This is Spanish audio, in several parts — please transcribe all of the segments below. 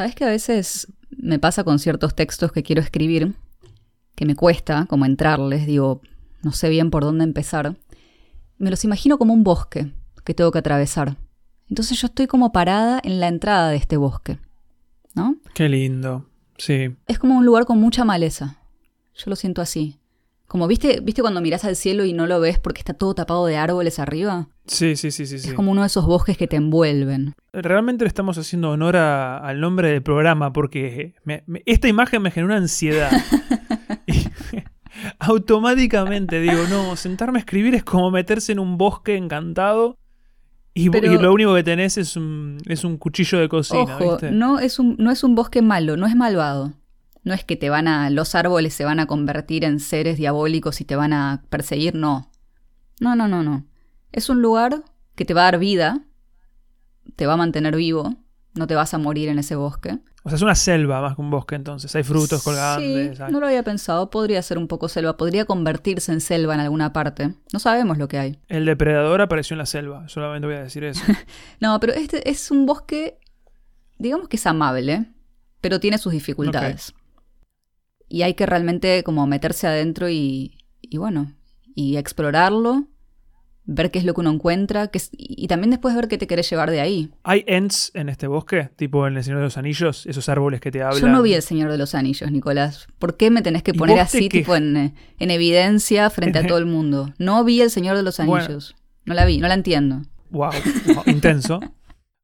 Sabes que a veces me pasa con ciertos textos que quiero escribir, que me cuesta como entrarles, digo, no sé bien por dónde empezar. Me los imagino como un bosque que tengo que atravesar. Entonces yo estoy como parada en la entrada de este bosque. ¿No? Qué lindo. Sí. Es como un lugar con mucha maleza. Yo lo siento así. Como viste, viste cuando miras al cielo y no lo ves porque está todo tapado de árboles arriba. Sí, sí, sí, sí. Es como uno de esos bosques que te envuelven. Realmente le estamos haciendo honor al nombre del programa porque esta imagen me genera ansiedad. automáticamente digo, no, sentarme a escribir es como meterse en un bosque encantado y, lo único que tenés es un, es un cuchillo de cocina. Ojo, No, es un, no es un bosque malo, no es malvado. No es que te van a. los árboles se van a convertir en seres diabólicos y te van a perseguir, no. No, no, no, no. Es un lugar que te va a dar vida, te va a mantener vivo, no te vas a morir en ese bosque. O sea, es una selva más que un bosque entonces. Hay frutos colgantes. Sí, no lo había pensado. Podría ser un poco selva. Podría convertirse en selva en alguna parte. No sabemos lo que hay. El depredador apareció en la selva. Solamente voy a decir eso. no, pero este es un bosque, digamos que es amable, pero tiene sus dificultades. Y hay que realmente como meterse adentro y, y bueno, y explorarlo ver qué es lo que uno encuentra que y también después ver qué te querés llevar de ahí. ¿Hay ents en este bosque? Tipo en El Señor de los Anillos, esos árboles que te hablan. Yo no vi El Señor de los Anillos, Nicolás. ¿Por qué me tenés que poner así, tipo en, evidencia frente a todo el mundo? No vi El Señor de los Anillos. No la vi, no la entiendo. Wow, intenso.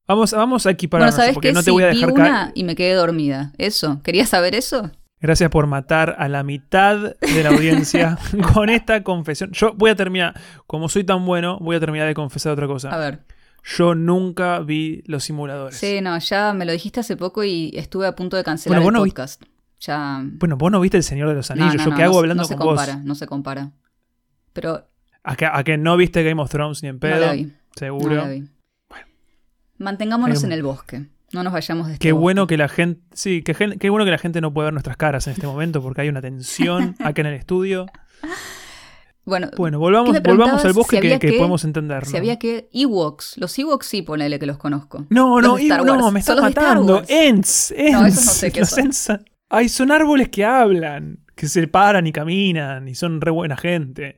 Vamos, vamos a equipararnos bueno, porque no te voy a dejar una y me quedé dormida. Eso. ¿Querías saber eso? Gracias por matar a la mitad de la audiencia con esta confesión. Yo voy a terminar, como soy tan bueno, voy a terminar de confesar otra cosa. A ver. Yo nunca vi los simuladores. Sí, no, ya me lo dijiste hace poco y estuve a punto de cancelar el podcast. Ya... Bueno, vos no viste El Señor de los Anillos. ¿Yo qué hago hablando no con se compara, No se compara. Pero. ¿A que, no viste Game of Thrones ni en pedo? No la vi. Seguro. No la vi. Bueno. Mantengámonos en el bosque. No nos vayamos de este Qué bueno que la gente. Sí, qué, qué bueno que la gente no puede ver nuestras caras en este momento porque hay una tensión acá en el estudio. Bueno, bueno volvamos, volvamos al bosque que, podemos entender. Si había que. Ewoks. Los Ewoks sí, ponele que los conozco. No, no, no, me estás matando. Ents, Ents. No, eso no sé qué son. Ay, son árboles que hablan, que se paran y caminan y son re buena gente.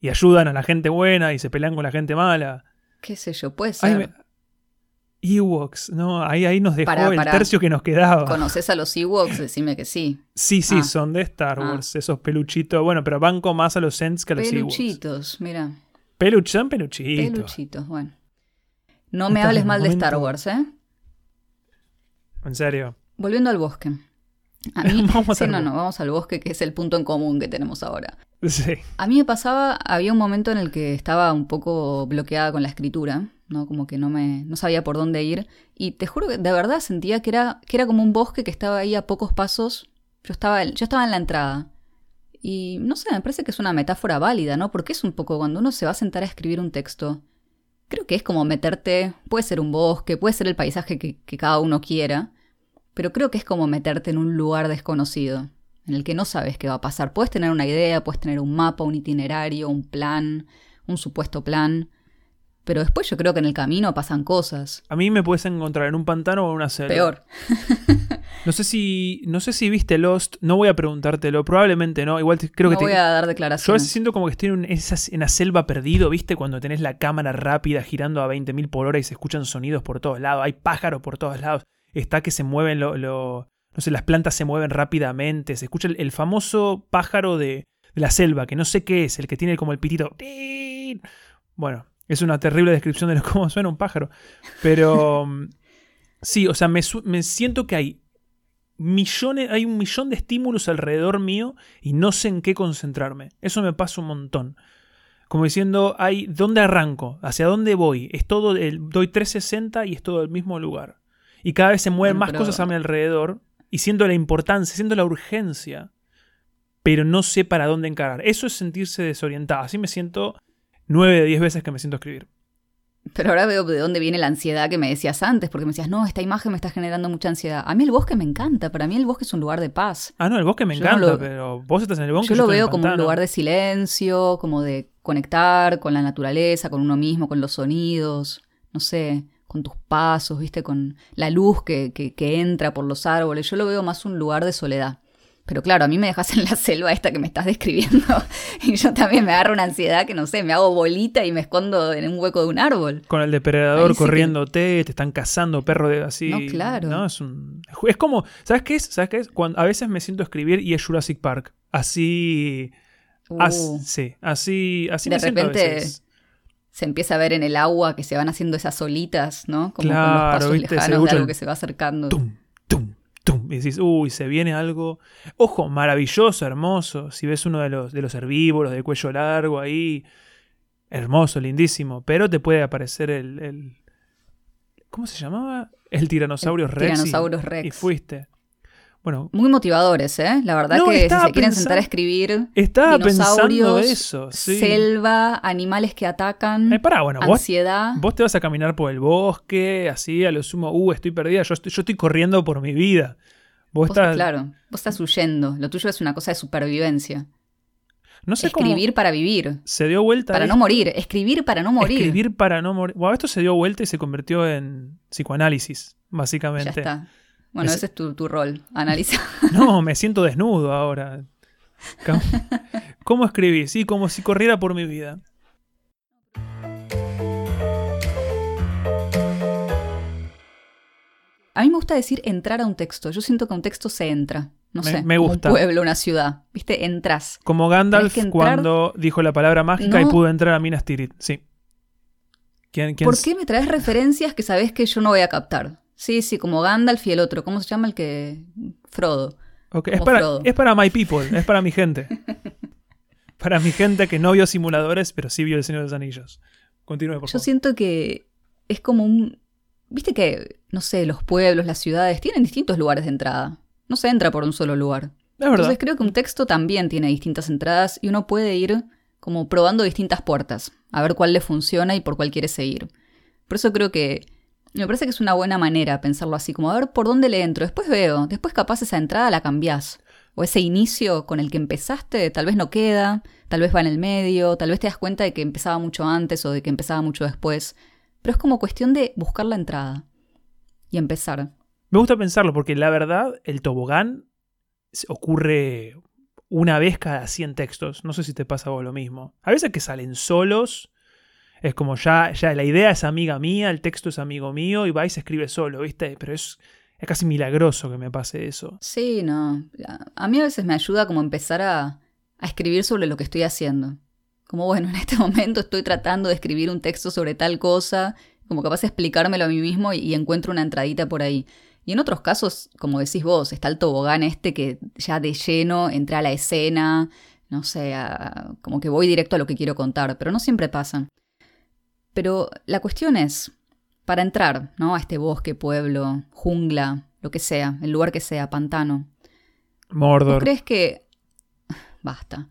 Y ayudan a la gente buena y se pelean con la gente mala. Qué sé yo, puede ser. Ewoks, no, ahí, ahí nos dejó el tercio que nos quedaba. ¿Conoces a los Ewoks? Decime que sí. Sí, sí, ah. son de Star ah. Wars, esos peluchitos. Bueno, pero banco más a los Ents que a los Ewoks. Peluchitos, mira. Peluch, son peluchitos. Peluchitos, bueno. No me hables mal de Star Wars, ¿eh? En serio. Volviendo al bosque. A mí, sí, no, no, vamos al bosque, que es el punto en común que tenemos ahora. Sí. A mí me pasaba, había un momento en el que estaba un poco bloqueada con la escritura ¿no? Como que no me no sabía por dónde ir y te juro que de verdad sentía que era que era como un bosque que estaba ahí a pocos pasos. Yo estaba yo estaba en la entrada. Y no sé, me parece que es una metáfora válida, ¿no? Porque es un poco cuando uno se va a sentar a escribir un texto, creo que es como meterte, puede ser un bosque, puede ser el paisaje que, que cada uno quiera, pero creo que es como meterte en un lugar desconocido, en el que no sabes qué va a pasar. Puedes tener una idea, puedes tener un mapa, un itinerario, un plan, un supuesto plan, pero después yo creo que en el camino pasan cosas. A mí me puedes encontrar en un pantano o en una selva. Peor. no sé si no sé si viste Lost, no voy a preguntártelo, probablemente no, igual creo no que voy a dar declaraciones. Yo siento como que estoy en, en la selva perdido, ¿viste? Cuando tenés la cámara rápida girando a 20.000 por hora y se escuchan sonidos por todos lados, hay pájaros por todos lados, está que se mueven lo, no sé, las plantas se mueven rápidamente, se escucha el, famoso pájaro de, la selva, que no sé qué es, el que tiene como el pitito. Bueno, es una terrible descripción de cómo suena un pájaro. Pero sí, o sea, me, siento que hay millones, hay un millón de estímulos alrededor mío y no sé en qué concentrarme. Eso me pasa un montón. Como diciendo, hay, ¿dónde arranco? ¿Hacia dónde voy? Es todo, el, doy 360 y es todo el mismo lugar. Y cada vez se mueven más cosas a mi alrededor y siento la importancia, siento la urgencia, pero no sé para dónde encarar. Eso es sentirse desorientado. Así me siento 9 de 10 veces que me siento a escribir. Pero ahora veo de dónde viene la ansiedad que me decías antes, porque me decías, no, esta imagen me está generando mucha ansiedad. A mí el bosque me encanta, para mí el bosque es un lugar de paz. Ah, no, el bosque me encanta, pero vos estás en el bosque. Yo, lo veo como un lugar de silencio, como de conectar con la naturaleza, con uno mismo, con los sonidos, no sé, con tus pasos, viste, con la luz que, que, que entra por los árboles. Yo lo veo más un lugar de soledad. Pero claro, a mí me dejas en la selva esta que me estás describiendo y yo también me agarro una ansiedad que no sé, me hago bolita y me escondo en un hueco de un árbol. Con el depredador corriéndote, te están cazando perro de así. No, claro. ¿no? Es, un, es como, ¿sabes qué es? ¿Sabes qué es? Cuando, a veces me siento a escribir y es Jurassic Park. Así... Uh. sí, así, así de me siento a repente veces. Se empieza a ver en el agua que se van haciendo esas olitas, ¿no? Como Claro, con los pasos viste, lejanos de algo que se va acercando. tum, tum, tum. Y decís, uy, se viene algo. Ojo, maravilloso, hermoso. Si ves uno de los, de los herbívoros de cuello largo ahí, hermoso, lindísimo. Pero te puede aparecer el. el- ¿Cómo se llamaba? El tiranosaurio El Rex. y- Tyrannosaurus Rex. Y fuiste. Bueno, Muy motivadores, ¿eh? La verdad No, que si se quieren pensando- sentar a escribir estaba pensando dinosaurios, eso. Sí. selva, animales que atacan, Eh, pará, bueno, ansiedad. vos te vas a caminar por el bosque, así, a lo sumo, uh, estoy perdida. Yo estoy, yo estoy corriendo por mi vida. Vos, Vos, estás. claro, vos estás huyendo. Lo tuyo es una cosa de supervivencia. No sé cómo. Escribir para vivir. Se dio vuelta. Para no morir. Escribir para no morir. Escribir para no morir. Bueno, esto se dio vuelta y se convirtió en psicoanálisis, Ya básicamente. está. Bueno, Es- ese es tu, tu rol. Analiza. No, me siento desnudo ahora. ¿Cómo, cómo escribí? Sí, como si corriera por mi vida. A mí me gusta decir entrar a un texto. Yo siento que a un texto se entra. No Me- sé. me gusta. Un pueblo, una ciudad. ¿Viste? Entras. Como Gandalf cuando dijo la palabra mágica y No. pudo entrar a Minas Tirith. Sí. ¿Quién, quién ¿Por qué me traes referencias que sabes que yo no voy a captar? Sí, sí, como Gandalf y el otro. ¿Cómo se llama el que. Frodo. Es, para, Frodo. es para my people, es para mi gente. para mi gente que no vio simuladores, pero sí vio el Señor de los Anillos. Continúe, por Yo favor. siento que es como un... Viste que, no sé, los pueblos, las ciudades tienen distintos lugares de entrada. No se entra por un solo lugar. Verdad. Entonces creo que un texto también tiene distintas entradas y uno puede ir como probando distintas puertas, a ver cuál le funciona y por cuál quiere seguir. Por eso creo que me parece que es una buena manera pensarlo así, como a ver por dónde le entro, después veo, después capaz esa entrada la cambiás. O ese inicio con el que empezaste tal vez no queda, tal vez va en el medio, tal vez te das cuenta de que empezaba mucho antes o de que empezaba mucho después. Pero es como cuestión de buscar la entrada y empezar. Me gusta pensarlo porque la verdad, el tobogán ocurre una vez cada 100 textos. No sé si te pasa vos lo mismo. A veces que salen solos. Es como ya, ya la idea es amiga mía, el texto es amigo mío y va y se escribe solo, ¿viste? Pero es, es casi milagroso que me pase eso. Sí, no. A- mí a veces me ayuda como empezar a, a escribir sobre lo que estoy haciendo. Como bueno, en este momento estoy tratando de escribir un texto sobre tal cosa, como capaz de explicármelo a mí mismo y, encuentro una entradita por ahí. Y en otros casos, como decís vos, está el tobogán este que ya de lleno entra a la escena, no sé, como que voy directo a lo que quiero contar, pero no siempre pasa. Pero la cuestión es, para entrar, ¿no? A este bosque, pueblo, jungla, lo que sea, el lugar que sea, pantano. ¿Vos Mordor. crees que... Basta.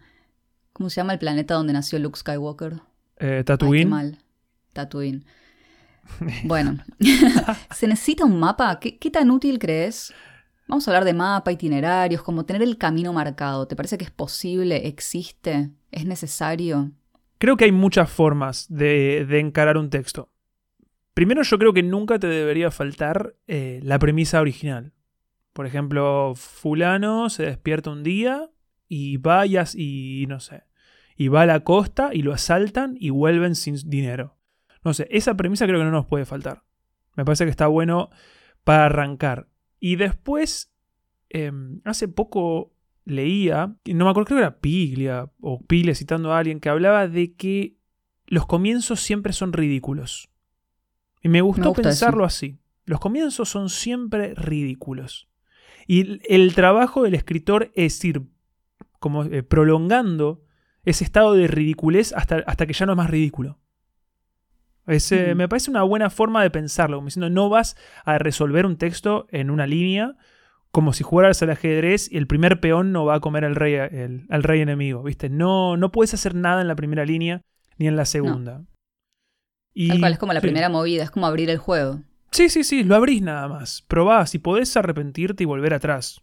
¿Cómo se llama el planeta donde nació Luke Skywalker? Eh, Ay, qué Tatooine. mal. Tatooine. Bueno, ¿se necesita un mapa? ¿Qué, qué tan útil crees? Vamos a hablar de mapa, itinerarios, como tener el camino marcado. ¿Te parece que es posible? ¿Existe? ¿Es necesario? Creo que hay muchas formas de, encarar un texto. Primero, yo creo que nunca te debería faltar eh, la premisa original. Por ejemplo, fulano se despierta un día y va y, as- y no sé, y va a la costa y lo asaltan y vuelven sin dinero. No sé, esa premisa creo que no nos puede faltar. Me parece que está bueno para arrancar. Y después, em, hace poco leía, no me acuerdo, creo que era Piglia o Piglia citando a alguien que hablaba de que los comienzos siempre son ridículos. Y me gustó gusta pensarlo así. Los comienzos son siempre ridículos. Y el, el trabajo del escritor es ir como eh, prolongando ese estado de ridiculez hasta, hasta que ya no es más ridículo. Es, eh, Mm. Me parece una buena forma de pensarlo, como diciendo, no vas a resolver un texto en una línea como si jugaras al ajedrez y el primer peón no va a comer al rey, el- al rey enemigo, ¿viste? No, no puedes hacer nada en la primera línea ni en la segunda. Y- Tal cual, es como la sí. primera movida, es como abrir el juego. Sí, sí, sí, lo abrís nada más. Probás y podés arrepentirte y volver atrás.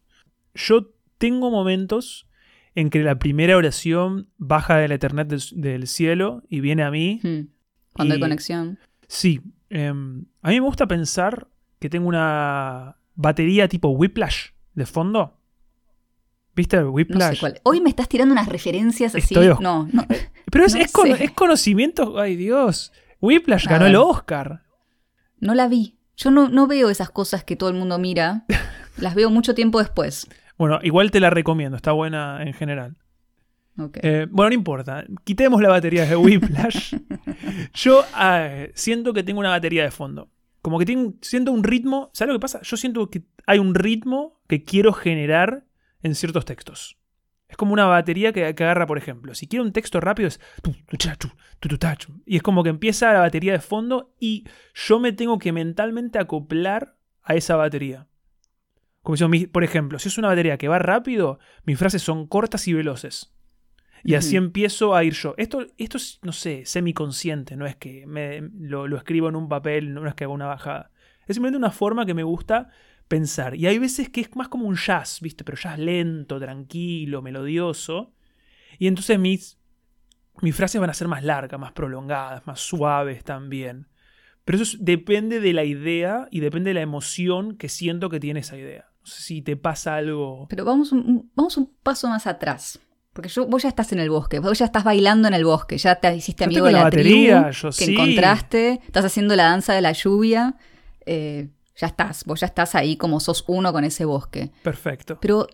Yo tengo momentos en que la primera oración baja de la eternidad del, del cielo y viene a mí. Hmm. Cuando hay conexión. Sí, Em, a mí me gusta pensar que tengo una batería tipo Whiplash de fondo. ¿Viste No Whiplash? sé cuál. Hoy me estás tirando unas referencias así. Estoy. No, no. Pero es, No es conocimiento. Ay, Dios. Whiplash ganó el Oscar. No la vi. Yo no, no veo esas cosas que todo el mundo mira. Las veo mucho tiempo después. Bueno, igual te la recomiendo. Está buena en general. Ok. Eh, bueno, no importa. Quitemos la batería de Whiplash. Yo eh, siento que tengo una batería de fondo. Como que tengo, siento un ritmo. ¿Sabes lo que pasa? Yo siento que hay un ritmo que quiero generar en ciertos textos. Es como una batería que, que agarra, por ejemplo. Si quiero un texto rápido es. Y es como que empieza la batería de fondo y yo me tengo que mentalmente acoplar a esa batería. Como si, por ejemplo, si es una batería que va rápido, mis frases son cortas y veloces. Y así empiezo a ir yo. Esto, esto es, no sé, semiconsciente, no es que me, lo, lo escribo en un papel, no es que haga una bajada. Es simplemente una forma que me gusta pensar. Y hay veces que es más como un jazz, ¿viste? Pero jazz lento, tranquilo, melodioso. Y entonces mis, mis frases van a ser más largas, más prolongadas, más suaves también. Pero eso es- depende de la idea y depende de la emoción que siento que tiene esa idea. No sé si te pasa algo. Pero vamos un- vamos un paso más atrás. Porque yo, vos ya estás en el bosque, vos ya estás bailando en el bosque, ya te hiciste Yo amigo tengo de la la, batería, tribu yo que sí. encontraste, estás haciendo la danza de la lluvia, eh, ya estás, vos ya estás ahí como sos uno con ese bosque. Perfecto. Pero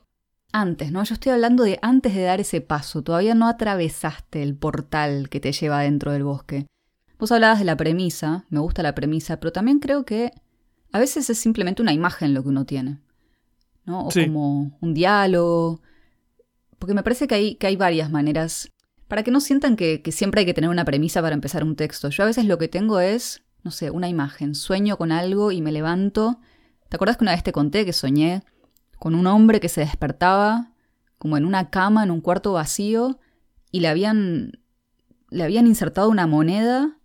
antes, ¿no? Yo estoy hablando de antes de dar ese paso, todavía no atravesaste el portal que te lleva dentro del bosque. Vos hablabas de la premisa, me gusta la premisa, pero también creo que a veces es simplemente una imagen lo que uno tiene, ¿no? O Sí. como un diálogo, porque me parece que hay, que hay varias maneras, para que no sientan que, que siempre hay que tener una premisa para empezar un texto. Yo a veces lo que tengo es, no sé, una imagen, sueño con algo y me levanto. ¿Te acuerdas que una vez te conté que soñé con un hombre que se despertaba como en una cama, en un cuarto vacío, y le habían, le habían insertado una moneda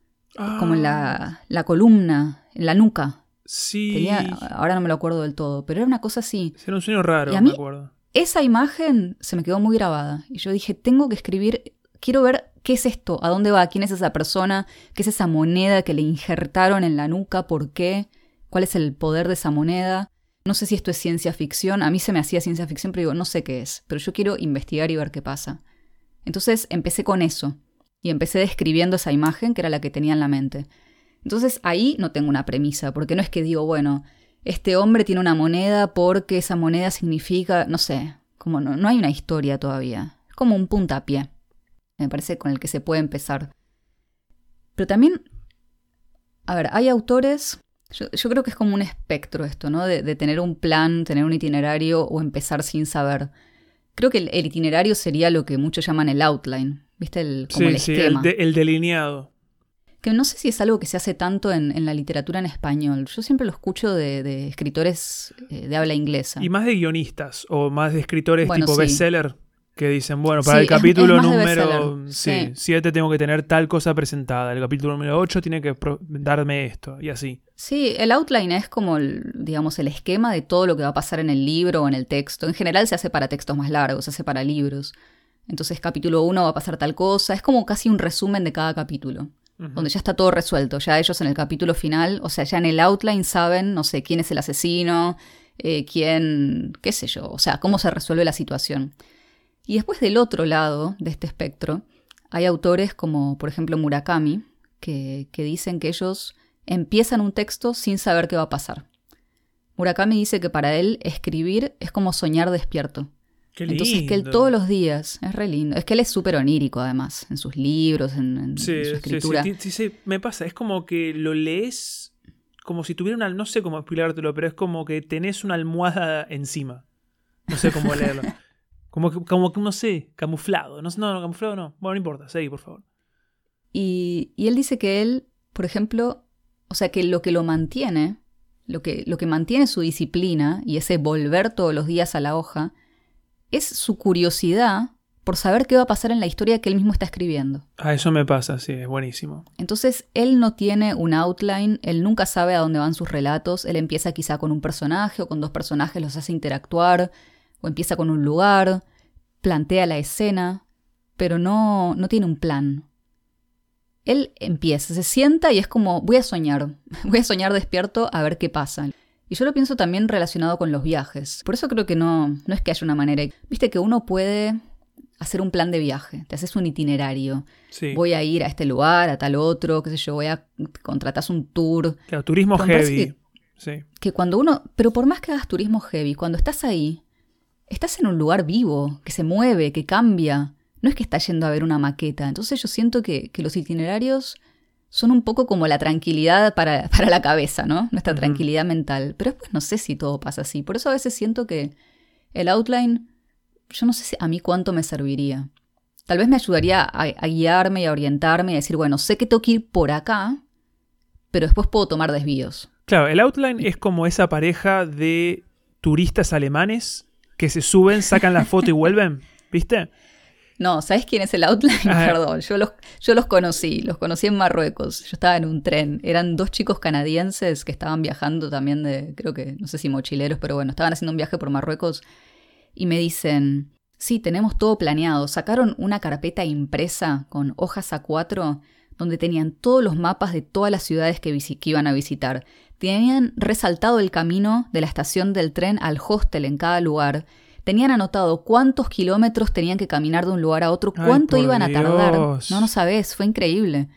como en Ah, la, la columna, en la nuca. Sí. Tenía, ahora no me lo acuerdo del todo, pero era una cosa así. Era un sueño raro, Y a me acuerdo. Esa imagen se me quedó muy grabada. Y yo dije, tengo que escribir, quiero ver qué es esto, a dónde va, quién es esa persona, qué es esa moneda que le injertaron en la nuca, por qué, cuál es el poder de esa moneda. No sé si esto es ciencia ficción, a mí se me hacía ciencia ficción, pero digo, no sé qué es, pero yo quiero investigar y ver qué pasa. Entonces empecé con eso, y empecé describiendo esa imagen que era la que tenía en la mente. Entonces ahí no tengo una premisa, porque no es que digo, bueno, este hombre tiene una moneda porque esa moneda significa, no sé, como no, no hay una historia todavía. Es como un puntapié, me parece, con el que se puede empezar. Pero también, a ver, hay autores, yo, yo creo que es como un espectro esto, ¿no? De, de tener un plan, tener un itinerario o empezar sin saber. Creo que el, el itinerario sería lo que muchos llaman el outline, ¿viste? El, como Sí, el sí, el, esquema. de- el delineado. Que no sé si es algo que se hace tanto en, en la literatura en español. Yo siempre lo escucho de, de escritores eh, de habla inglesa. Y más de guionistas o más de escritores Bueno, tipo sí. bestseller que dicen, bueno, para Sí, el capítulo es número bestseller, sí. 7 tengo que tener tal cosa presentada, el capítulo número 8 tiene que darme esto y así. Sí, el outline es como, el, digamos, el esquema de todo lo que va a pasar en el libro o en el texto. En general se hace para textos más largos, se hace para libros. Entonces, capítulo 1 va a pasar tal cosa. Es como casi un resumen de cada capítulo, Donde ya está todo resuelto. Ya ellos en el capítulo final, o sea, ya en el outline saben, no sé, quién es el asesino, eh, quién, qué sé yo, o sea, cómo se resuelve la situación. Y después del otro lado de este espectro, hay autores como, por ejemplo, Murakami, que, que dicen que ellos empiezan un texto sin saber qué va a pasar. Murakami dice que para él escribir es como soñar despierto. Qué Entonces que él lindo. todos los días, es re lindo, es que él es súper onírico además, en sus libros, en, en Sí, su escritura. sí, sí, sí, me pasa, es como que lo lees como si tuviera una, no sé cómo explicártelo, pero es como que tenés una almohada encima. No sé cómo leerlo. Como que, como que no sé, camuflado. No, no, no, camuflado no. Bueno, no importa, seguí, por favor. Y, y él dice que él, por ejemplo, o sea, que lo que lo mantiene, lo que, lo que mantiene su disciplina y ese volver todos los días a la hoja, es su curiosidad por saber qué va a pasar en la historia que él mismo está escribiendo. Ah, eso me pasa, sí, es buenísimo. Entonces, él no tiene un outline, él nunca sabe a dónde van sus relatos, él empieza quizá con un personaje o con dos personajes, los hace interactuar, o empieza con un lugar, plantea la escena, pero no, no tiene un plan. él empieza, se sienta y es como, voy a soñar, voy a soñar despierto a ver qué pasa. Y yo lo pienso también relacionado con los viajes. Por eso creo que no, no es que haya una manera. Viste que uno puede hacer un plan de viaje, te haces un itinerario. Sí. Voy a ir a este lugar, a tal otro, qué sé yo, voy a contratas un tour. Claro, turismo Pero heavy. que- Sí. Que cuando uno, pero por más que hagas turismo heavy, cuando estás ahí, estás en un lugar vivo, que se mueve, que cambia. No es que estás yendo a ver una maqueta. Entonces yo siento que, que los itinerarios son un poco como la tranquilidad para, para la cabeza, ¿no? Nuestra tranquilidad mental. Pero después no sé si todo pasa así. Por eso a veces siento que el outline, yo no sé si a mí cuánto me serviría. Tal vez me ayudaría a, a guiarme y a orientarme y a decir, bueno, sé que tengo que ir por acá, pero después puedo tomar desvíos. Claro, el outline es como esa pareja de turistas alemanes que se suben, sacan la foto y vuelven. ¿Viste? No, ¿sabes quién es el outline? Perdón, yo los, yo los conocí, los conocí en Marruecos. Yo estaba en un tren. Eran dos chicos canadienses que estaban viajando también de, creo que, no sé si mochileros, pero bueno, estaban haciendo un viaje por Marruecos y me dicen, sí, tenemos todo planeado. Sacaron una carpeta impresa con hojas A4 donde tenían todos los mapas de todas las ciudades que, que iban a visitar. Tenían resaltado el camino de la estación del tren al hostel en cada lugar. Tenían anotado cuántos kilómetros tenían que caminar de un lugar a otro, cuánto iban a tardar. Dios. No, no sabes, fue increíble.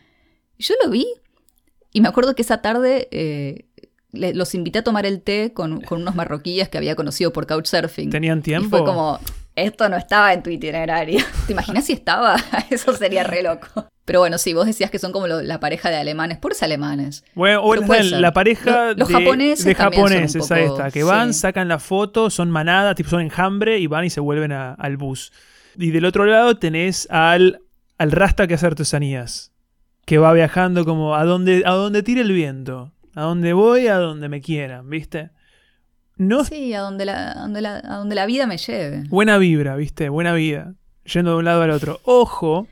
Y yo lo vi y me acuerdo que esa tarde eh, le- los invité a tomar el té con, con unos marroquíes que había conocido por Couchsurfing. ¿Tenían Y tiempo? fue como, esto no estaba en tu itinerario. ¿Te imaginas si estaba? Eso sería re loco. Pero bueno, sí, vos decías que son como lo- la pareja de alemanes, puros alemanes. Bueno, o la, pareja Los- los de, japoneses de japoneses, poco- está, que van, sí. sacan la foto, son manada, tipo son enjambre y van y se vuelven a- al bus. Y del otro lado tenés al, al rasta que hace artesanías, que va viajando como a donde, a donde tire el viento, a donde voy, a donde me quieran, ¿viste? No Sí, a donde la, a donde la, a donde la vida me lleve. Buena vibra, ¿viste? Buena vida. Yendo de un lado al otro. Ojo,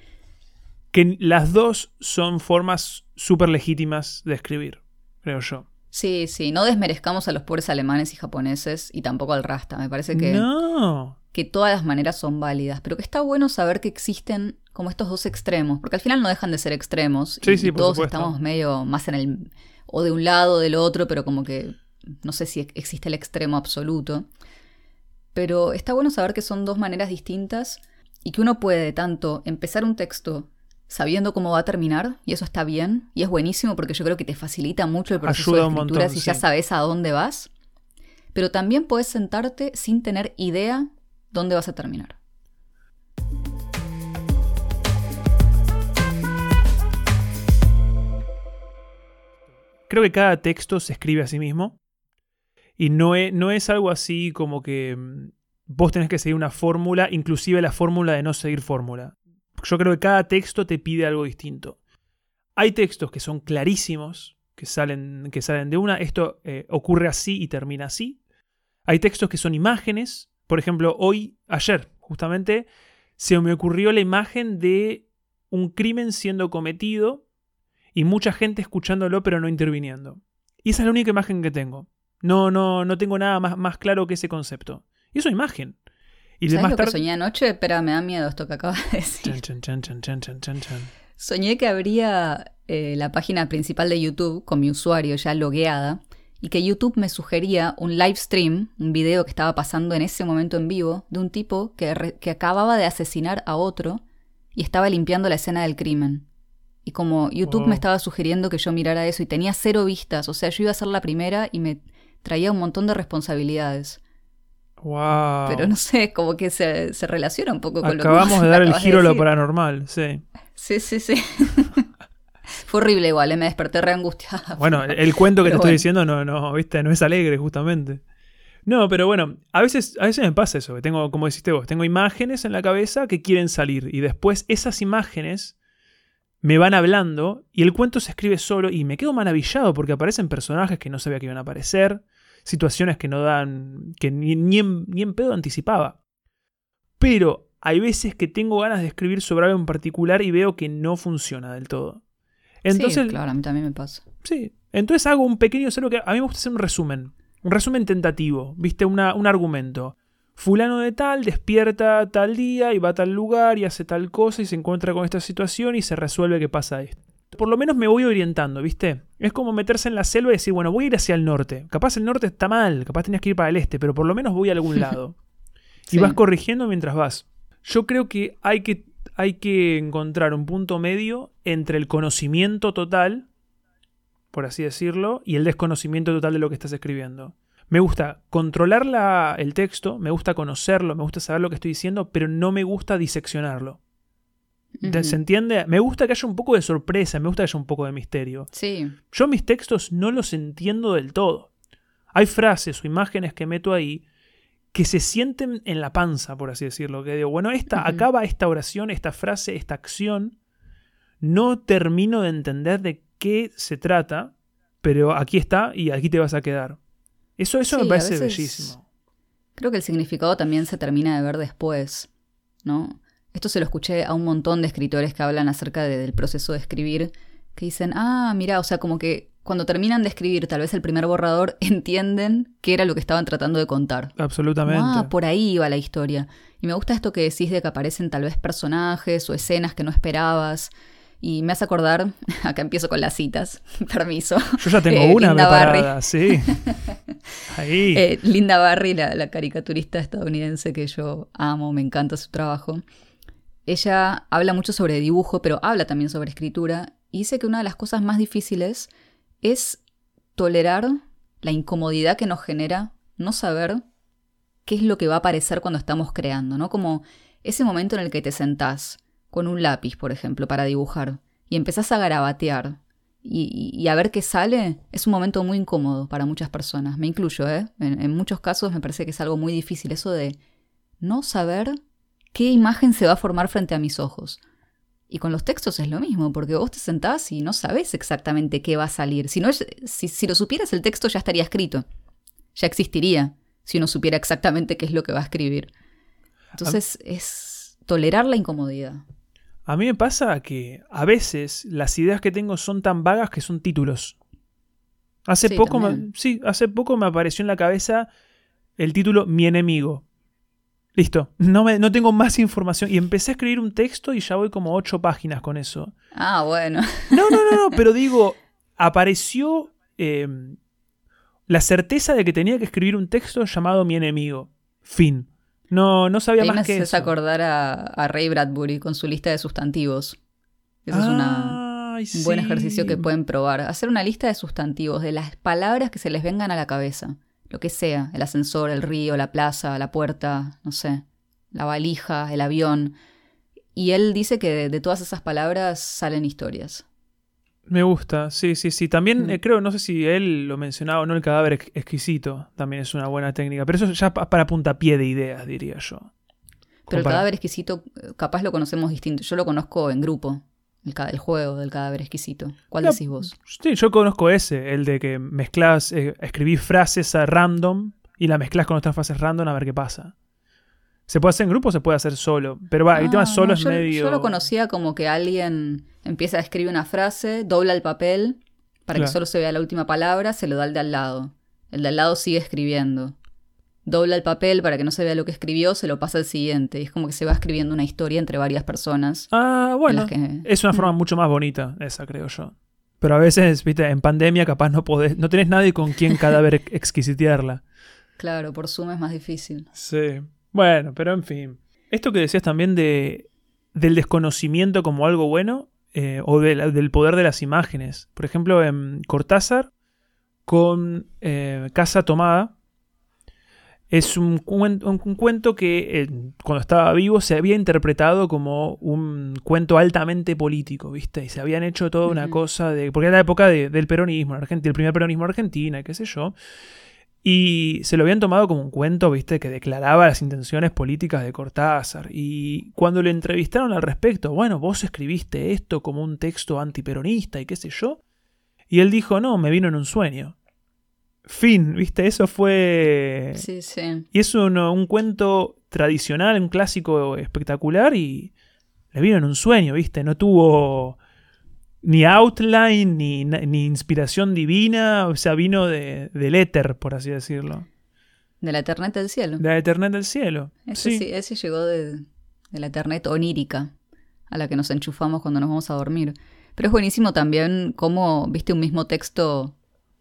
que las dos son formas súper legítimas de escribir, creo yo. Sí, sí, no desmerezcamos a los pobres alemanes y japoneses y tampoco al rasta. Me parece que, No. que todas las maneras son válidas, pero que está bueno saber que existen como estos dos extremos, porque al final no dejan de ser extremos Sí, y, sí, y por todos supuesto. estamos medio más en el o de un lado o del otro, pero como que no sé si existe el extremo absoluto. Pero está bueno saber que son dos maneras distintas y que uno puede tanto empezar un texto sabiendo cómo va a terminar, y eso está bien, y es buenísimo porque yo creo que te facilita mucho el proceso Ayuda de un escritura montón, si ya sabes a dónde vas. Pero también puedes sentarte sin tener idea dónde vas a terminar. Creo que cada texto se escribe a sí mismo. Y no es, no es algo así como que mm, vos tenés que seguir una fórmula, inclusive la fórmula de no seguir fórmula. Yo creo que cada texto te pide algo distinto. Hay textos que son clarísimos, que salen, que salen de una, esto eh, ocurre así y termina así. Hay textos que son imágenes. Por ejemplo, hoy, ayer, justamente, se me ocurrió la imagen de un crimen siendo cometido y mucha gente escuchándolo pero no interviniendo. Y esa es la única imagen que tengo. No, no, no tengo nada más, más claro que ese concepto. Y es una imagen. Y ¿Sabes más lo que soñé anoche? Espera, me da miedo esto que acabas de decir. Chan, chan, chan. Soñé que habría eh, la página principal de YouTube con mi usuario ya logueada y que YouTube me sugería un live stream, un video que estaba pasando en ese momento en vivo, de un tipo que, re- que acababa de asesinar a otro y estaba limpiando la escena del crimen. Y como YouTube Wow. me estaba sugiriendo que yo mirara eso y tenía cero vistas, o sea, yo iba a ser la primera y me traía un montón de responsabilidades. Wow. Pero no sé, como que se, se relaciona un poco con lo que Acabamos de dar el giro a lo paranormal, sí. Sí, sí, sí. Fue horrible igual, ¿eh? me desperté re angustiada. Bueno, el, cuento que te estoy diciendo no, no, viste, no es alegre, justamente. No, pero bueno, a veces, a veces me pasa eso, que tengo, como deciste vos, tengo imágenes en la cabeza que quieren salir. Y después esas imágenes me van hablando y el cuento se escribe solo y me quedo maravillado porque aparecen personajes que no sabía que iban a aparecer, situaciones que no dan, que ni, ni en, ni en pedo anticipaba. Pero hay veces que tengo ganas de escribir sobre algo en particular y veo que no funciona del todo. Entonces, sí, claro, a mí también me pasa. Sí. Entonces hago un pequeño cero que a mí me gusta hacer un resumen. Un resumen tentativo. ¿Viste? Una- un argumento. Fulano de tal despierta tal día y va a tal lugar y hace tal cosa y se encuentra con esta situación y se resuelve que pasa esto. Por lo menos me voy orientando, ¿viste? Es como meterse en la selva y decir, bueno, voy a ir hacia el norte. Capaz el norte está mal, capaz tenías que ir para el este, pero por lo menos voy a algún lado. Y vas corrigiendo mientras vas. Yo creo que hay, que hay que encontrar un punto medio entre el conocimiento total, por así decirlo, y el desconocimiento total de lo que estás escribiendo. Me gusta controlar la, el texto, me gusta conocerlo, me gusta saber lo que estoy diciendo, pero no me gusta diseccionarlo. ¿Se entiende? Me gusta que haya un poco de sorpresa, me gusta que haya un poco de misterio. Sí. Yo mis textos no los entiendo del todo. Hay frases o imágenes que meto ahí que se sienten en la panza, por así decirlo. Que digo, bueno, esta, acaba esta oración, esta frase, esta acción. No termino de entender de qué se trata, pero aquí está y aquí te vas a quedar. Eso, eso me parece bellísimo. Creo que el significado también se termina de ver después, ¿no? Esto se lo escuché a un montón de escritores que hablan acerca del proceso de escribir, que dicen, ah, mira, o sea, como que cuando terminan de escribir tal vez el primer borrador, entienden qué era lo que estaban tratando de contar. Absolutamente. ah, por ahí iba la historia. Y me gusta esto que decís de que aparecen tal vez personajes o escenas que no esperabas. Y me hace acordar, acá empiezo con las citas, permiso. Yo ya tengo eh, una Linda preparada, sí. Ahí. Eh, Linda Barry, la, la caricaturista estadounidense que yo amo, me encanta su trabajo. Ella habla mucho sobre dibujo, pero habla también sobre escritura, y dice que una de las cosas más difíciles es tolerar la incomodidad que nos genera no saber qué es lo que va a aparecer cuando estamos creando, ¿no? Como ese momento en el que te sentás con un lápiz, por ejemplo, para dibujar, y empezás a garabatear y, a ver qué sale, es un momento muy incómodo para muchas personas. Me incluyo, ¿eh? en muchos casos me parece que es algo muy difícil eso de no saber qué imagen se va a formar frente a mis ojos. Y con los textos es lo mismo, porque vos te sentás y no sabes exactamente qué va a salir. Si, no, si, si lo supieras, el texto ya estaría escrito. Ya existiría, si uno supiera exactamente qué es lo que va a escribir. Entonces es tolerar la incomodidad. A mí me pasa que a veces las ideas que tengo son tan vagas que son títulos. Hace poco sí, hace poco me apareció en la cabeza el título Mi enemigo. Listo, no, me, no tengo más información. Y empecé a escribir un texto y ya voy como ocho páginas con eso. Ah, bueno. No, no, no, no pero digo, apareció em, la certeza de que tenía que escribir un texto llamado Mi enemigo. Fin. No, no sabía más que eso. acordar a, Ray Bradbury con su lista de sustantivos. Eso es una, un buen ejercicio que pueden probar. Hacer una lista de sustantivos, de las palabras que se les vengan a la cabeza lo que sea, el ascensor, el río, la plaza, la puerta, no sé, la valija, el avión. Y él dice que de, todas esas palabras salen historias. Me gusta, sí, sí, sí. También mm. eh, creo, no sé si él lo mencionaba o no, el cadáver exquisito también es una buena técnica, pero eso ya para puntapié de ideas, diría yo. Pero el cadáver exquisito, eh, capaz lo conocemos distinto. Yo lo conozco en grupo. El, juego del cadáver exquisito. ¿Cuál decís vos? Sí, yo conozco ese, el de que mezclas, eh, escribís frases a random y la mezclas con otras frases random a ver qué pasa. Se puede hacer en grupo o se puede hacer solo. Pero va, el tema ah, solo es medio. Yo lo conocía como que alguien empieza a escribir una frase, dobla el papel para que solo se vea la última palabra, se lo da al de al lado. El de al lado sigue escribiendo dobla el papel para que no se vea lo que escribió, se lo pasa al siguiente. Y es como que se va escribiendo una historia entre varias personas. Ah, bueno. Es una forma mucho más bonita, esa creo yo. Pero a veces, viste, en pandemia capaz no podés, no tenés nadie con quien cadáver exquisitearla. Claro, por Zoom es más difícil. Sí. Bueno, pero en fin. Esto que decías también de, del desconocimiento como algo bueno, eh, o del poder de las imágenes. Por ejemplo, en Cortázar, con eh, Casa Tomada, es un, cuento que eh, cuando estaba vivo se había interpretado como un cuento altamente político, ¿viste? Y se habían hecho toda una cosa de... Porque era la época del peronismo en Argentina, el primer peronismo en Argentina, qué sé yo. Y se lo habían tomado como un cuento, ¿viste? Que declaraba las intenciones políticas de Cortázar. Y cuando le entrevistaron al respecto, bueno, vos escribiste esto como un texto antiperonista y qué sé yo. Y él dijo, no, me vino en un sueño. Fin, ¿viste? Eso fue... Sí, sí. Y es un, un cuento tradicional, un clásico espectacular y le vino en un sueño, ¿viste? No tuvo ni outline, ni, ni inspiración divina, o sea, vino de, del éter, por así decirlo. De la Eterneta del cielo. De la Eterneta del cielo. Ese, sí. ese llegó de, de la Eterneta onírica, a la que nos enchufamos cuando nos vamos a dormir. Pero es buenísimo también cómo, viste, un mismo texto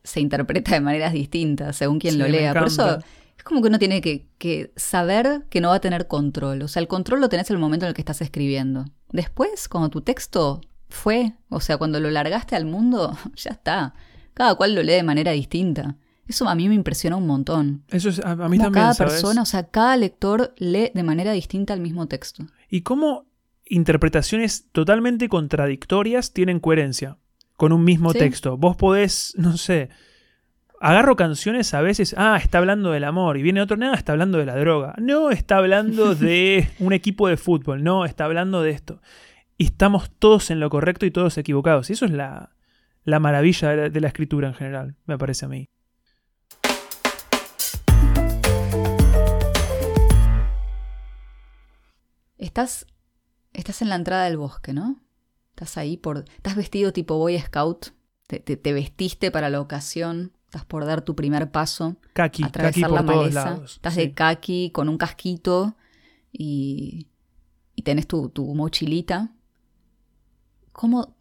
se interpreta de maneras distintas según quien Sí, lo lea. Por eso es como que uno tiene que, que saber que no va a tener control. O sea, el control lo tenés en el momento en el que estás escribiendo. Después, cuando tu texto fue, o sea, cuando lo largaste al mundo, ya está. Cada cual lo lee de manera distinta. Eso a mí me impresiona un montón. Eso es, a, a mí Cómo también, cada ¿sabes? persona, o sea, cada lector lee de manera distinta el mismo texto. Y cómo interpretaciones totalmente contradictorias tienen coherencia con un mismo Sí. texto. Vos podés, no sé, agarro canciones a veces, ah, está hablando del amor, y viene otro, no, está hablando de la droga, no, está hablando de un equipo de fútbol, no, está hablando de esto. Y estamos todos en lo correcto y todos equivocados. Y eso es la, la maravilla de la, de la escritura en general, me parece a mí. Estás, estás en la entrada del bosque, ¿no? Estás ahí por... Estás vestido tipo Boy Scout. Te, te- te vestiste para la ocasión. Estás por dar tu primer paso. Kaki, kaki atravesar por la todos maleza. lados. Estás sí. de kaki con un casquito y, y tenés tu, tu mochilita. ¿Cómo?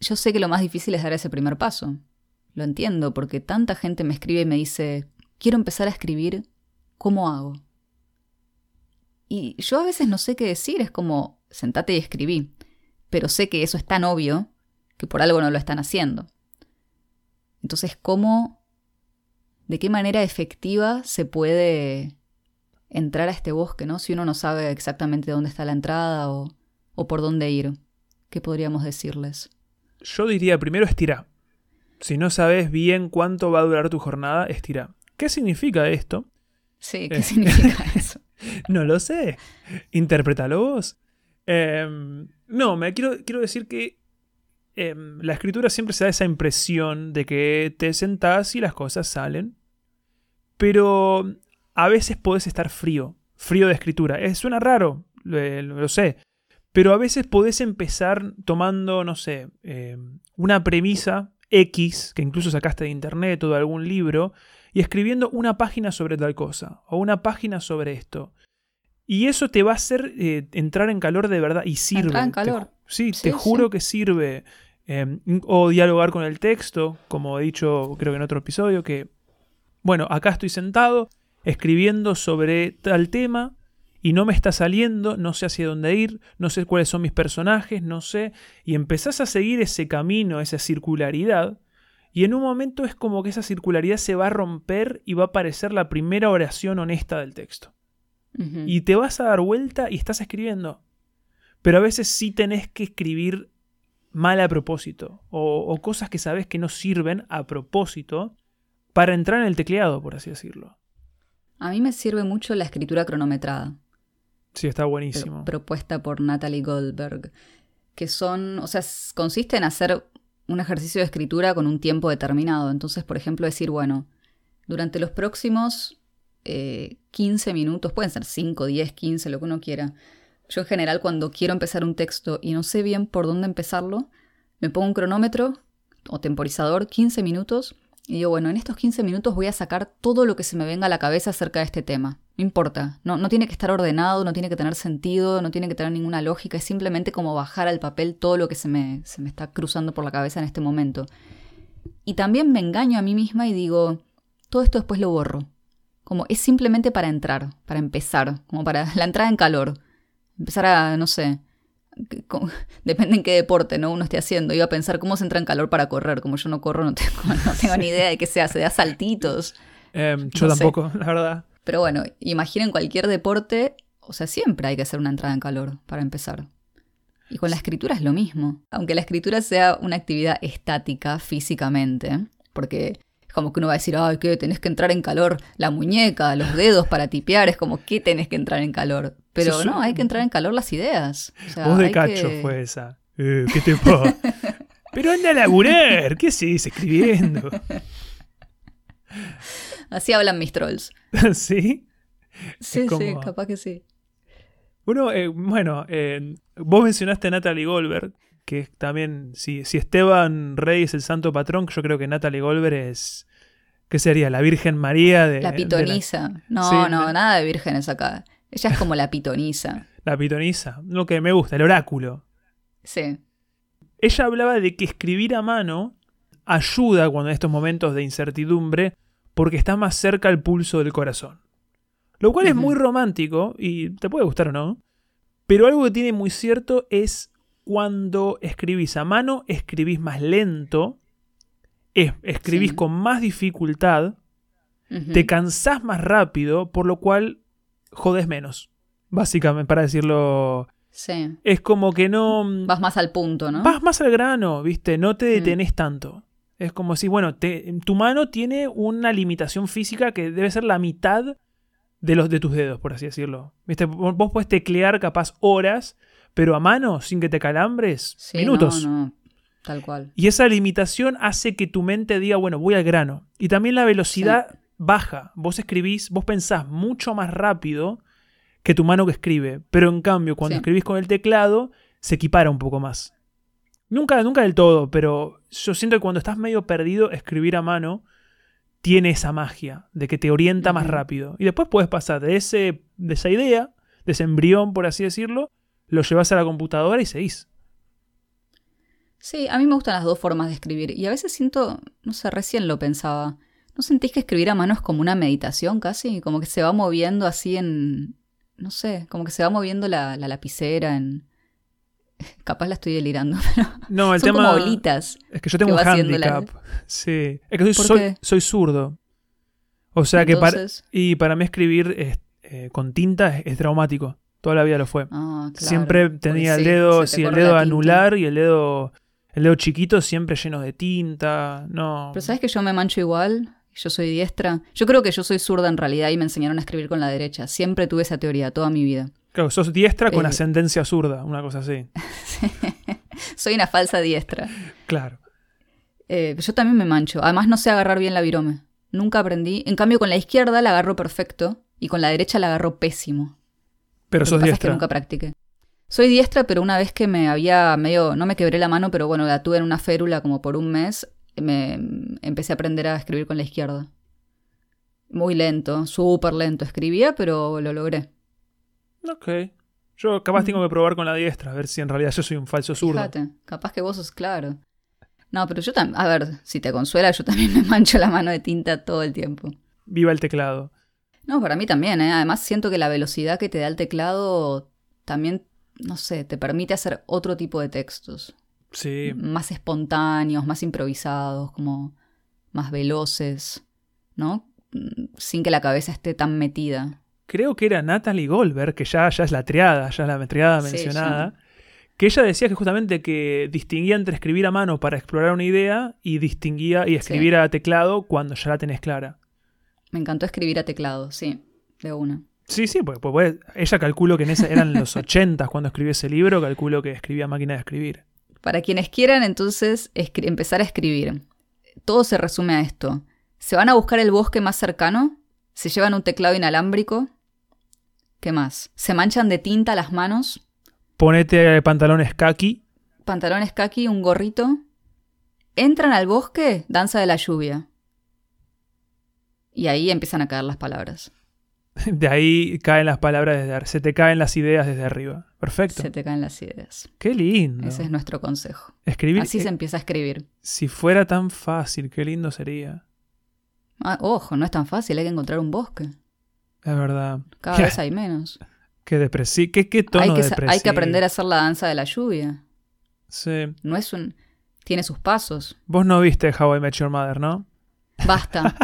Yo sé que lo más difícil es dar ese primer paso. Lo entiendo, porque tanta gente me escribe y me dice, quiero empezar a escribir, ¿cómo hago? Y yo a veces no sé qué decir, es como, sentate y escribí. Pero sé que eso es tan obvio que por algo no lo están haciendo. Entonces, ¿cómo, de qué manera efectiva se puede entrar a este bosque, ¿no? Si uno no sabe exactamente dónde está la entrada o, o por dónde ir. ¿Qué podríamos decirles? Yo diría primero estira. Si no sabes bien cuánto va a durar tu jornada, estira. ¿Qué significa esto? Sí, ¿qué Eh. significa eso? No lo sé. Interprétalo vos. Em, no, me quiero, quiero decir que em, la escritura siempre se da esa impresión de que te sentás y las cosas salen. Pero a veces podés estar frío. Frío de escritura. Eh, suena raro, lo, lo sé. Pero a veces podés empezar tomando, no sé, em, una premisa X, que incluso sacaste de internet o de algún libro, y escribiendo una página sobre tal cosa, o una página sobre esto. Y eso te va a hacer eh, entrar en calor de verdad y sirve. Entrar en calor. sí, Sí, te juro sí. que sirve. Eh, o dialogar con el texto, como he dicho creo que en otro episodio, que, bueno, acá estoy sentado escribiendo sobre tal tema y no me está saliendo, no sé hacia dónde ir, no sé cuáles son mis personajes, no sé, y empezás a seguir ese camino, esa circularidad, y en un momento es como que esa circularidad se va a romper y va a aparecer la primera oración honesta del texto. Y te vas a dar vuelta y estás escribiendo. Pero a veces sí tenés que escribir mal a propósito. O, o cosas que sabes que no sirven a propósito para entrar en el tecleado, por así decirlo. A mí me sirve mucho la escritura cronometrada. Sí, está pro- buenísimo. propuesta por Natalie Goldberg, que son, o sea, consiste en hacer un ejercicio de escritura con un tiempo determinado. Entonces, por ejemplo, decir, bueno, durante los próximos eh, 15 minutos, pueden ser 5, 10, 15, lo que uno quiera. Yo en general cuando quiero empezar un texto y no sé bien por dónde empezarlo, me pongo un cronómetro o temporizador, 15 minutos, y digo, bueno, en estos 15 minutos voy a sacar todo lo que se me venga a la cabeza acerca de este tema. No importa, no, no tiene que estar ordenado, no tiene que tener sentido, no tiene que tener ninguna lógica, es simplemente como bajar al papel todo lo que se me, se me está cruzando por la cabeza en este momento. Y también me engaño a mí misma y digo, todo esto después lo borro. Como es simplemente para entrar, para empezar, como para la entrada en calor. Empezar a, no sé, depende en qué deporte ¿no? uno esté haciendo. Iba a pensar cómo se entra en calor para correr. Como yo no corro, no tengo, no tengo ni idea de qué se hace, da saltitos. Em, yo no sé. tampoco, la verdad. Pero bueno, imaginen cualquier deporte, o sea, siempre hay que hacer una entrada en calor para empezar. Y con la escritura es lo mismo. Aunque la escritura sea una actividad estática físicamente, porque es como que uno va a decir, ay, ¿qué? Tenés que entrar en calor la muñeca, los dedos para tipear, es como, ¿qué tenés que entrar en calor? Pero es no, un- hay que entrar en calor las ideas. O sea, Voz de cacho que- fue esa. Eh, ¿Qué te pasa? Pero anda a laburar. ¿Qué haces escribiendo? Así hablan mis trolls. ¿Sí? Sí, sí, capaz que sí. Bueno, eh, bueno eh, vos mencionaste a Natalie Goldberg, que es también, si, si Esteban Rey es el santo patrón, yo creo que Natalie Goldberg es, ¿qué sería? La Virgen María de La de pitonisa. No, Sí, no, la- nada de vírgenes acá. Ella es como la pitonisa. la, pitonisa, lo que me gusta, el oráculo. Sí. ella hablaba de que escribir a mano ayuda cuando en estos momentos de incertidumbre porque está más cerca al pulso del corazón. Lo cual es muy romántico y te puede gustar o no, pero algo que tiene muy cierto es cuando escribís a mano, escribís más lento, escribís con más dificultad, te cansás más rápido, por lo cual jodes menos. Básicamente, para decirlo. Sí. Es como que no. Vas más al punto, ¿no? Vas más al grano, ¿viste? No te mm. detenés tanto. Es como si, bueno, tu mano tiene una limitación física que debe ser la mitad de los de tus dedos, por así decirlo. ¿Viste? Vos puedes teclear capaz horas, pero a mano, sin que te calambres, minutos. No, no. Tal cual. Y esa limitación hace que tu mente diga, bueno, voy al grano. Y también la velocidad baja. Vos escribís, vos pensás mucho más rápido que tu mano que escribe. Pero en cambio, cuando escribís con el teclado, se equipara un poco más. Nunca, nunca del todo, pero yo siento que cuando estás medio perdido, escribir a mano tiene esa magia de que te orienta más rápido. Y después puedes pasar de, ese, de esa idea, de ese embrión, por así decirlo, lo llevas a la computadora y seguís. Sí, a mí me gustan las dos formas de escribir. Y a veces siento, no sé, recién lo pensaba. ¿No sentís que escribir a mano es como una meditación casi? Como que se va moviendo así en. No sé, como que se va moviendo la, lapicera en. Capaz la estoy delirando, pero. No, el son tema. Como bolitas. Es que yo tengo un handicap. Sí. Es que soy, soy, zurdo. O sea que para. Y para mí escribir eh, con tinta es, traumático. Toda la vida lo fue. Ah, claro. Siempre tenía el dedo, sí, el dedo anular y el dedo. El dedo chiquito siempre lleno de tinta. No. Pero sabes que yo me mancho igual yo soy diestra. Yo creo que yo soy zurda en realidad y me enseñaron a escribir con la derecha. Siempre tuve esa teoría toda mi vida. Claro, sos diestra con eh, ascendencia zurda, una cosa así. soy una falsa diestra. Claro. Eh, yo también me mancho. Además no sé agarrar bien la virome. Nunca aprendí. En cambio con la izquierda la agarro perfecto y con la derecha la agarro pésimo. Pero sos diestra. Es que nunca practiqué. Soy diestra, pero una vez que me había medio, no me quebré la mano, pero bueno, la tuve en una férula como por un mes, me empecé a aprender a escribir con la izquierda. Muy lento, súper lento escribía, pero lo logré. Ok. Yo capaz tengo que probar con la diestra, a ver si en realidad yo soy un falso zurdo. Fíjate, capaz que vos sos claro. No, pero yo también, a ver, si te consuela, yo también me mancho la mano de tinta todo el tiempo. Viva el teclado. No, para mí también, ¿eh? Además siento que la velocidad que te da el teclado también, no sé, te permite hacer otro tipo de textos. Más espontáneos, más improvisados, como más veloces, ¿no? Sin que la cabeza esté tan metida. Creo que era Natalie Goldberg, que ya, ya es la triada, ya es la triada mencionada, que ella decía que justamente que distinguía entre escribir a mano para explorar una idea y distinguía y escribir a teclado cuando ya la tenés clara. Me encantó escribir a teclado, sí, de una. Sí, sí, pues, pues, ella calculó que en ese, eran los 80 cuando escribió ese libro, calculó que escribía máquina de escribir. Para quienes quieran entonces empezar a escribir, todo se resume a esto. Se van a buscar el bosque más cercano, se llevan un teclado inalámbrico. ¿Qué más? Se manchan de tinta las manos. Ponete pantalones kaki. Pantalones kaki, un gorrito. Entran al bosque, danza de la lluvia. Y ahí empiezan a caer las palabras. De ahí caen las palabras desde se te caen las ideas desde arriba. Perfecto. Se te caen las ideas. Qué lindo. Ese es nuestro consejo. Escribir. Así se empieza a escribir. Si fuera tan fácil, qué lindo sería. Ah, ojo, no es tan fácil, hay que encontrar un bosque. Es verdad. Cada vez hay menos. Qué depresivo. ¿Qué, qué tono hay que, depresivo? Hay que aprender a hacer la danza de la lluvia. Sí. No es un. Tiene sus pasos. Vos no viste How I Met Your Mother, ¿no? Basta.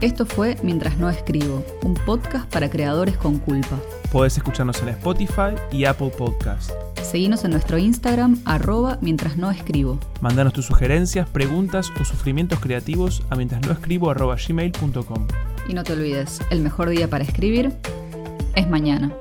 Esto fue Mientras no escribo, un podcast para creadores con culpa. Podés escucharnos en Spotify y Apple Podcast. Seguinos en nuestro Instagram, arroba mientras no escribo. Mandanos tus sugerencias, preguntas o sufrimientos creativos a mientras no escribo arroba gmail.com. Y no te olvides, el mejor día para escribir es mañana.